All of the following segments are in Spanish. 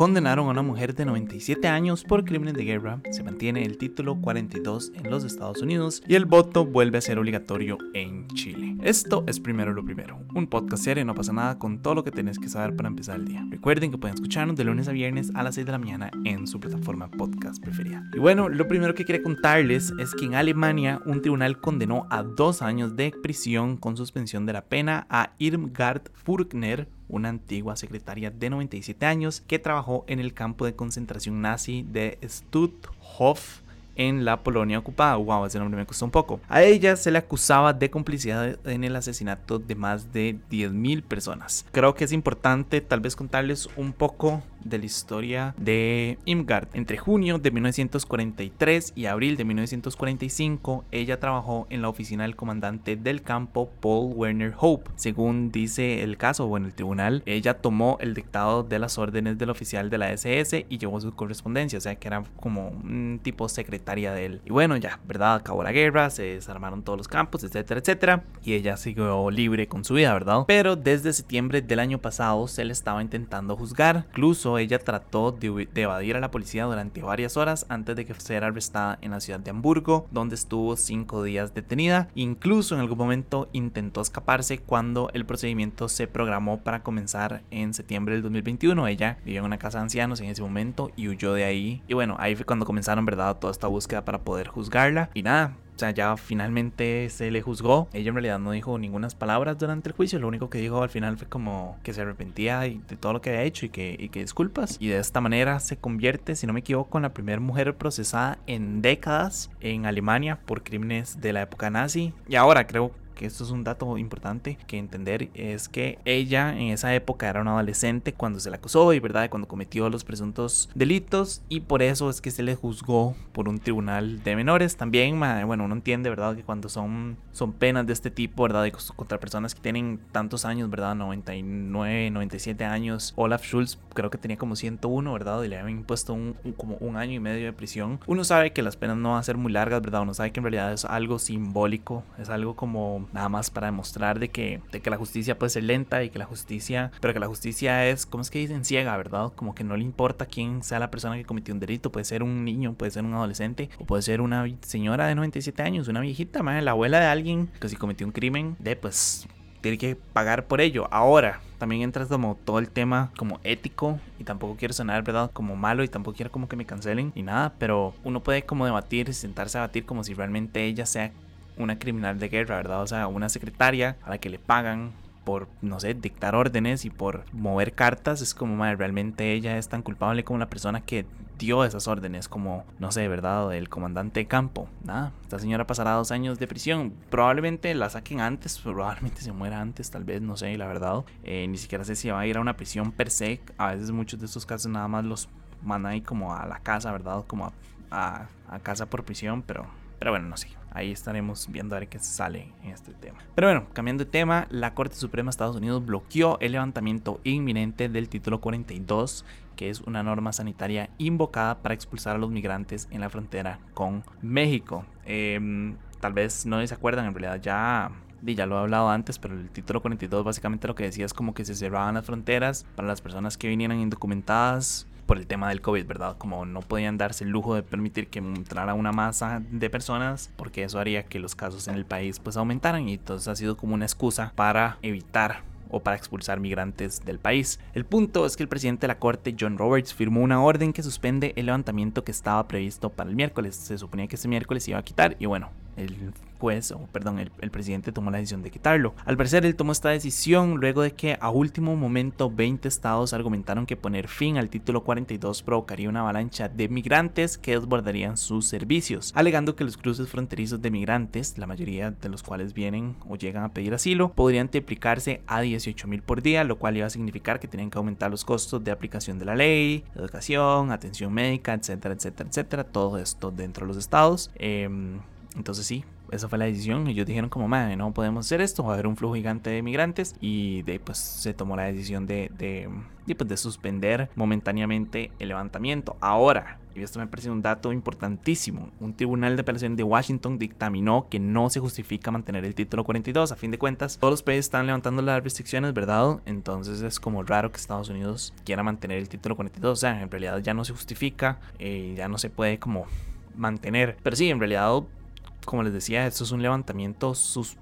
Condenaron a una mujer de 97 años por crímenes de guerra, se mantiene el título 42 en los Estados Unidos y el voto vuelve a ser obligatorio en Chile. Esto es primero lo primero, un podcast serio no pasa nada con todo lo que tienes que saber para empezar el día. Recuerden que pueden escucharnos de lunes a viernes a las 6 de la mañana en su plataforma podcast preferida. Y bueno, lo primero que quería contarles es que en Alemania un tribunal condenó a dos años de prisión con suspensión de la pena a Irmgard Furkner, una antigua secretaria de 97 años que trabajó en el campo de concentración nazi de Stutthof en la Polonia ocupada. Wow, ese nombre me costó un poco. A ella se le acusaba de complicidad en el asesinato de más de 10.000 personas. Creo que es importante tal vez contarles un poco de la historia de Imgard. Entre junio de 1943 y abril de 1945, ella trabajó en la oficina del comandante del campo Paul Werner Hope. Según dice el caso o en el tribunal, ella tomó el dictado de las órdenes del oficial de la SS y llevó su correspondencia, o sea que era como un tipo secretaria de él. Y bueno, ya, ¿verdad? Acabó la guerra, se desarmaron todos los campos, etcétera, etcétera, y ella siguió libre con su vida, ¿verdad? Pero desde septiembre del año pasado se le estaba intentando juzgar, incluso ella trató de, evadir a la policía durante varias horas antes de que fuera arrestada en la ciudad de Hamburgo, donde estuvo cinco días detenida. Incluso en algún momento intentó escaparse cuando el procedimiento se programó para comenzar en septiembre del 2021. Ella vivía en una casa de ancianos en ese momento y huyó de ahí. Y bueno, ahí fue cuando comenzaron, ¿verdad? Toda esta búsqueda para poder juzgarla. Y nada, o sea, ya finalmente se le juzgó. Ella en realidad no dijo ninguna palabras durante el juicio. Lo único que dijo al final fue como que se arrepentía de todo lo que había hecho y que, y que disculpas. Y de esta manera se convierte, si no me equivoco, en la primera mujer procesada en décadas en Alemania por crímenes de la época nazi. Y ahora creo que esto es un dato importante que entender, es que ella en esa época era una adolescente cuando se la acusó y verdad cuando cometió los presuntos delitos y por eso es que se le juzgó por un tribunal de menores. También, bueno, uno entiende, ¿verdad? Que cuando son, son penas de este tipo, ¿verdad? Contra personas que tienen tantos años, ¿verdad? 99, 97 años. Olaf Schulz creo que tenía como 101, ¿verdad? Y le habían impuesto un, como un año y medio de prisión. Uno sabe que las penas no van a ser muy largas, ¿verdad? Uno sabe que en realidad es algo simbólico, es algo como nada más para demostrar de que, de que la justicia puede ser lenta y que la justicia, pero que la justicia es, ¿cómo es que dicen? Ciega, ¿verdad? Como que no le importa quién sea la persona que cometió un delito, puede ser un niño, puede ser un adolescente, o puede ser una señora de 97 años, una viejita, la abuela de alguien que si cometió un crimen, de pues tiene que pagar por ello. Ahora, también entra como todo el tema como ético y tampoco quiero sonar, ¿verdad? Como malo y tampoco quiero como que me cancelen y nada, pero uno puede como debatir, sentarse a debatir como si realmente ella sea una criminal de guerra, ¿verdad? O sea, una secretaria a la que le pagan por, no sé, dictar órdenes y por mover cartas, es como, madre, realmente ella es tan culpable como la persona que dio esas órdenes, como, no sé, ¿verdad? El comandante de campo. Nada, esta señora pasará dos años de prisión. Probablemente la saquen antes, probablemente se muera antes, tal vez, no sé, la verdad. Eh, ni siquiera sé si va a ir a una prisión per se. A veces muchos de estos casos nada más los mandan ahí como a la casa, ¿verdad? Como a, a casa por prisión, pero pero bueno, no sé. Ahí estaremos viendo a ver qué sale en este tema. Pero bueno, cambiando de tema, la Corte Suprema de Estados Unidos bloqueó el levantamiento inminente del título 42, que es una norma sanitaria invocada para expulsar a los migrantes en la frontera con México. Em, tal vez no se acuerdan, en realidad ya ya lo he hablado antes, pero el título 42 básicamente lo que decía es como que se cerraban las fronteras para las personas que vinieran indocumentadas por el tema del COVID, ¿verdad? Como no podían darse el lujo de permitir que entrara una masa de personas, porque eso haría que los casos en el país pues aumentaran y entonces ha sido como una excusa para evitar o para expulsar migrantes del país. El punto es que el presidente de la corte, John Roberts, firmó una orden que suspende el levantamiento que estaba previsto para el miércoles. Se suponía que este miércoles se iba a quitar y bueno, el juez, o perdón, el, presidente tomó la decisión de quitarlo. Al parecer, él tomó esta decisión luego de que a último momento 20 estados argumentaron que poner fin al título 42 provocaría una avalancha de migrantes que desbordarían sus servicios, alegando que los cruces fronterizos de migrantes, la mayoría de los cuales vienen o llegan a pedir asilo, podrían triplicarse a 18 mil por día, lo cual iba a significar que tenían que aumentar los costos de aplicación de la ley, educación, atención médica, etcétera, etcétera, etcétera, todo esto dentro de los estados. Em, entonces sí, esa fue la decisión. Ellos dijeron como, madre, no podemos hacer esto, va a haber un flujo gigante de migrantes y de pues se tomó la decisión de, de, de, pues, de suspender momentáneamente el levantamiento. Ahora, y esto me parece un dato importantísimo, un tribunal de apelación de Washington dictaminó que no se justifica mantener el título 42. A fin de cuentas, todos los países están levantando las restricciones, ¿verdad? Entonces es como raro que Estados Unidos quiera mantener el título 42. O sea, en realidad ya no se justifica, eh, ya no se puede como mantener. Pero sí, en realidad, como les decía, esto es un levantamiento sus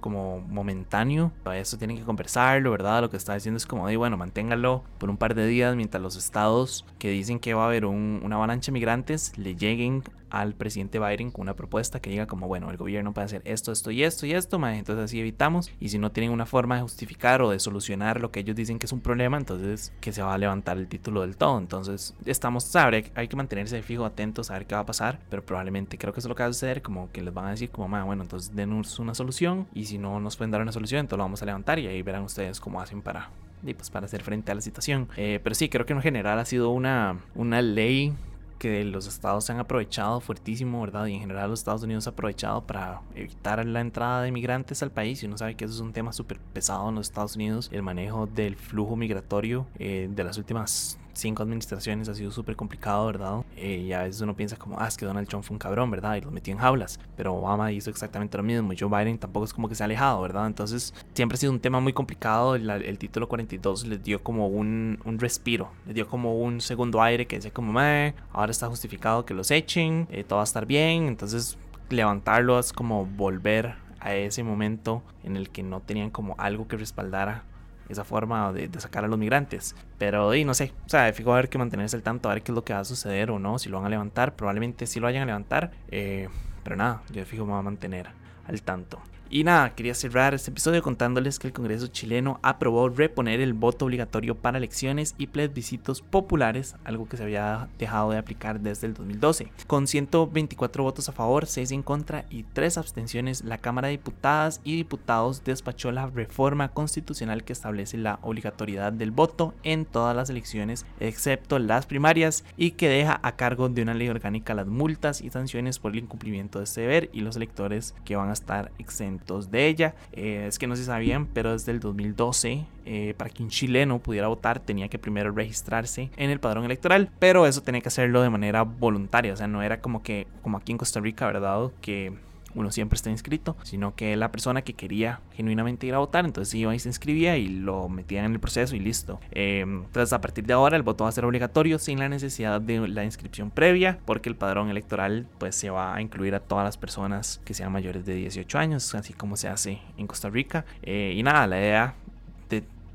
como momentáneo. Para eso tienen que conversarlo, ¿verdad? Lo que está diciendo es como, de, bueno, manténgalo por un par de días mientras los estados que dicen que va a haber una avalancha de migrantes le lleguen al presidente Biden con una propuesta que diga como, bueno, el gobierno puede hacer esto, esto y esto y esto, entonces así evitamos. Y si no tienen una forma de justificar o de solucionar lo que ellos dicen que es un problema, entonces que se va a levantar el título del todo. Entonces estamos, sabe, hay que mantenerse fijo, atentos a ver qué va a pasar, pero probablemente creo que eso es lo que va a suceder, como que les van a decir como, bueno, entonces denos una solución y si no nos pueden dar una solución, entonces lo vamos a levantar y ahí verán ustedes cómo hacen para y pues para hacer frente a la situación. Eh, pero sí, creo que en general ha sido una, una ley que los estados se han aprovechado fuertísimo, ¿verdad? Y en general los Estados Unidos han aprovechado para evitar la entrada de migrantes al país. Y uno sabe que eso es un tema súper pesado en los Estados Unidos, el manejo del flujo migratorio eh, de las últimas cinco administraciones ha sido súper complicado, ¿verdad? Eh, y a veces uno piensa como, ah, es que Donald Trump fue un cabrón, ¿verdad? Y lo metió en jaulas. Pero Obama hizo exactamente lo mismo. Y Joe Biden tampoco es como que se ha alejado, ¿verdad? Entonces, siempre ha sido un tema muy complicado. El, título 42 les dio como un, un, respiro, les dio como un segundo aire que decía como, ahora está justificado que los echen, eh, todo va a estar bien. Entonces, levantarlo es como volver a ese momento en el que no tenían como algo que respaldara esa forma de, sacar a los migrantes. Pero y no sé, o sea, fijo a ver que mantenerse al tanto, a ver qué es lo que va a suceder o no, si lo van a levantar, probablemente sí lo vayan a levantar, eh, pero nada, yo fijo me voy a mantener al tanto. Y nada, quería cerrar este episodio contándoles que el Congreso chileno aprobó reponer el voto obligatorio para elecciones y plebiscitos populares, algo que se había dejado de aplicar desde el 2012. Con 124 votos a favor, 6 en contra y 3 abstenciones, la Cámara de Diputadas y Diputados despachó la reforma constitucional que establece la obligatoriedad del voto en todas las elecciones, excepto las primarias, y que deja a cargo de una ley orgánica las multas y sanciones por el incumplimiento de este deber y los electores que van a estar exentos de ella. Eh, es que no se sabían, pero desde el 2012, eh, para que un chileno pudiera votar, tenía que primero registrarse en el padrón electoral, pero eso tenía que hacerlo de manera voluntaria, o sea, no era como que, como aquí en Costa Rica, ¿verdad? Que uno siempre está inscrito, sino que la persona que quería genuinamente ir a votar, entonces iba y se inscribía y lo metían en el proceso y listo. Em, entonces a partir de ahora el voto va a ser obligatorio sin la necesidad de la inscripción previa, porque el padrón electoral pues se va a incluir a todas las personas que sean mayores de 18 años, así como se hace en Costa Rica. Eh, y nada, la idea de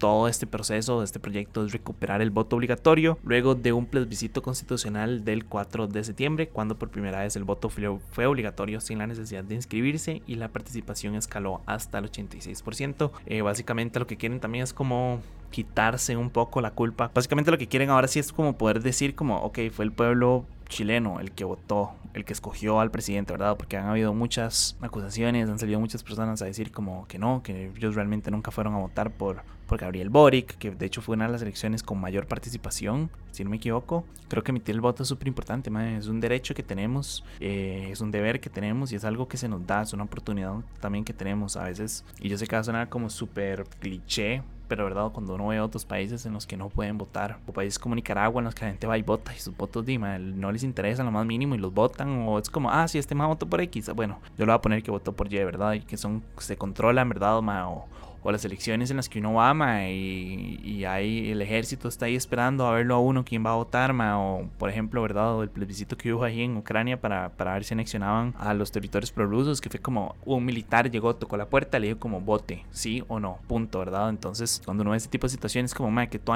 todo este proceso, de este proyecto, es recuperar el voto obligatorio luego de un plebiscito constitucional del 4 de septiembre, cuando por primera vez el voto fue obligatorio sin la necesidad de inscribirse y la participación escaló hasta el 86%. Eh, básicamente lo que quieren también es como quitarse un poco la culpa. Básicamente lo que quieren ahora sí es como poder decir como, ok, fue el pueblo chileno el que votó, el que escogió al presidente, ¿verdad? Porque han habido muchas acusaciones, han salido muchas personas a decir como que no, que ellos realmente nunca fueron a votar por, por Gabriel Boric, que de hecho fue una de las elecciones con mayor participación, si no me equivoco. Creo que emitir el voto es súper importante, es un derecho que tenemos, eh, es un deber que tenemos y es algo que se nos da, es una oportunidad también que tenemos a veces. Y yo sé que va a sonar como súper cliché, pero verdad, cuando uno ve otros países en los que no pueden votar, o países como Nicaragua en los que la gente va y vota y sus votos Dima, no les interesan lo más mínimo y los votan, o es como, ah, si este más votó por X, bueno, yo lo voy a poner que votó por Y, ¿verdad? Y que son, se controlan, ¿verdad? o, o las elecciones en las que uno ama y, y hay el ejército está ahí esperando a verlo a uno quién va a votar, o por ejemplo, ¿verdad? el plebiscito que hubo ahí en Ucrania para, para ver si anexionaban a los territorios prorrusos, que fue como un militar llegó, tocó la puerta, le dijo como vote, sí o no, punto, ¿verdad? Entonces, cuando uno ve este tipo de situaciones, como, que tú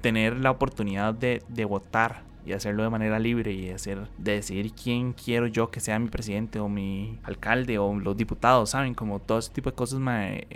tener la oportunidad de, de votar y hacerlo de manera libre y hacer de decidir quién quiero yo que sea mi presidente o mi alcalde o los diputados, ¿saben? Como todo ese tipo de cosas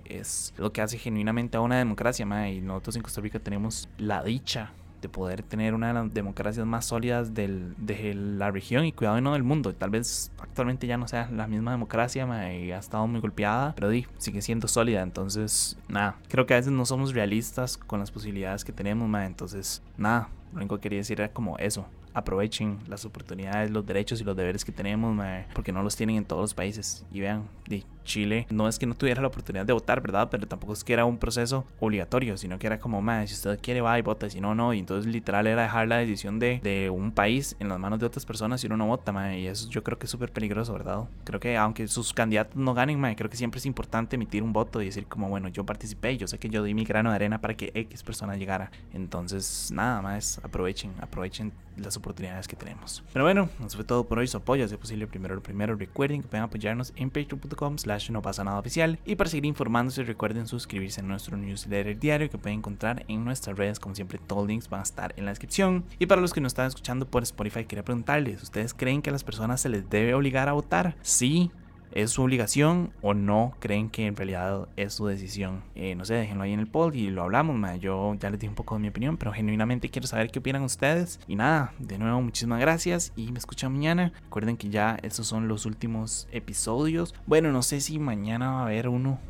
es lo que hace genuinamente a una democracia y nosotros en Costa Rica tenemos la dicha de poder tener una de las democracias más sólidas del, de la región y cuidado y no del mundo. Tal vez actualmente ya no sea la misma democracia y ha estado muy golpeada, pero di, sigue siendo sólida. Entonces, nada, creo que a veces no somos realistas con las posibilidades que tenemos, entonces, nada, lo único que quería decir era como eso, aprovechen las oportunidades, los derechos y los deberes que tenemos, porque no los tienen en todos los países. Y vean, de Chile no es que no tuviera la oportunidad de votar, ¿verdad? Pero tampoco es que era un proceso obligatorio, sino que era como, más si usted quiere va y vota, si no, no. Y entonces literal era dejar la decisión de, de un país en las manos de otras personas si uno no vota, man. Y eso yo creo que es súper peligroso, ¿verdad? Creo que aunque sus candidatos no ganen, man, creo que siempre es importante emitir un voto y decir como, bueno, yo participé, yo sé que yo di mi grano de arena para que X persona llegara. Entonces, nada más, aprovechen, aprovechen las oportunidades que tenemos. Pero bueno, eso fue todo por hoy. Su apoyo, si es posible, primero lo primero. Recuerden que pueden apoyarnos en patreon.com no pasa nada oficial. Y para seguir informándose, recuerden suscribirse a nuestro newsletter diario que pueden encontrar en nuestras redes. Como siempre, todos los links van a estar en la descripción. Y para los que nos están escuchando por Spotify, quería preguntarles, ¿ustedes creen que a las personas se les debe obligar a votar? Sí ¿Es su obligación o no creen que en realidad es su decisión? Eh, no sé, déjenlo ahí en el poll y lo hablamos. Yo ya les di un poco de mi opinión, pero genuinamente quiero saber qué opinan ustedes. Y nada, de nuevo, muchísimas gracias y me escuchan mañana. Recuerden que ya estos son los últimos episodios. Bueno, no sé si mañana va a haber uno,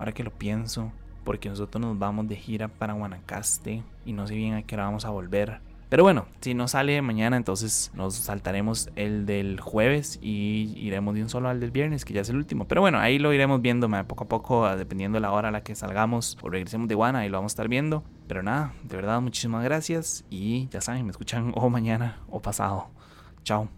ahora que lo pienso, porque nosotros nos vamos de gira para Guanacaste y no sé bien a qué hora vamos a volver. Pero bueno, si no sale mañana, entonces nos saltaremos el del jueves y iremos de un solo al del viernes, que ya es el último. Pero bueno, ahí lo iremos viendo poco a poco, dependiendo de la hora a la que salgamos o regresemos de Guana, ahí lo vamos a estar viendo. Pero nada, de verdad, muchísimas gracias y ya saben, me escuchan o mañana o pasado. Chao.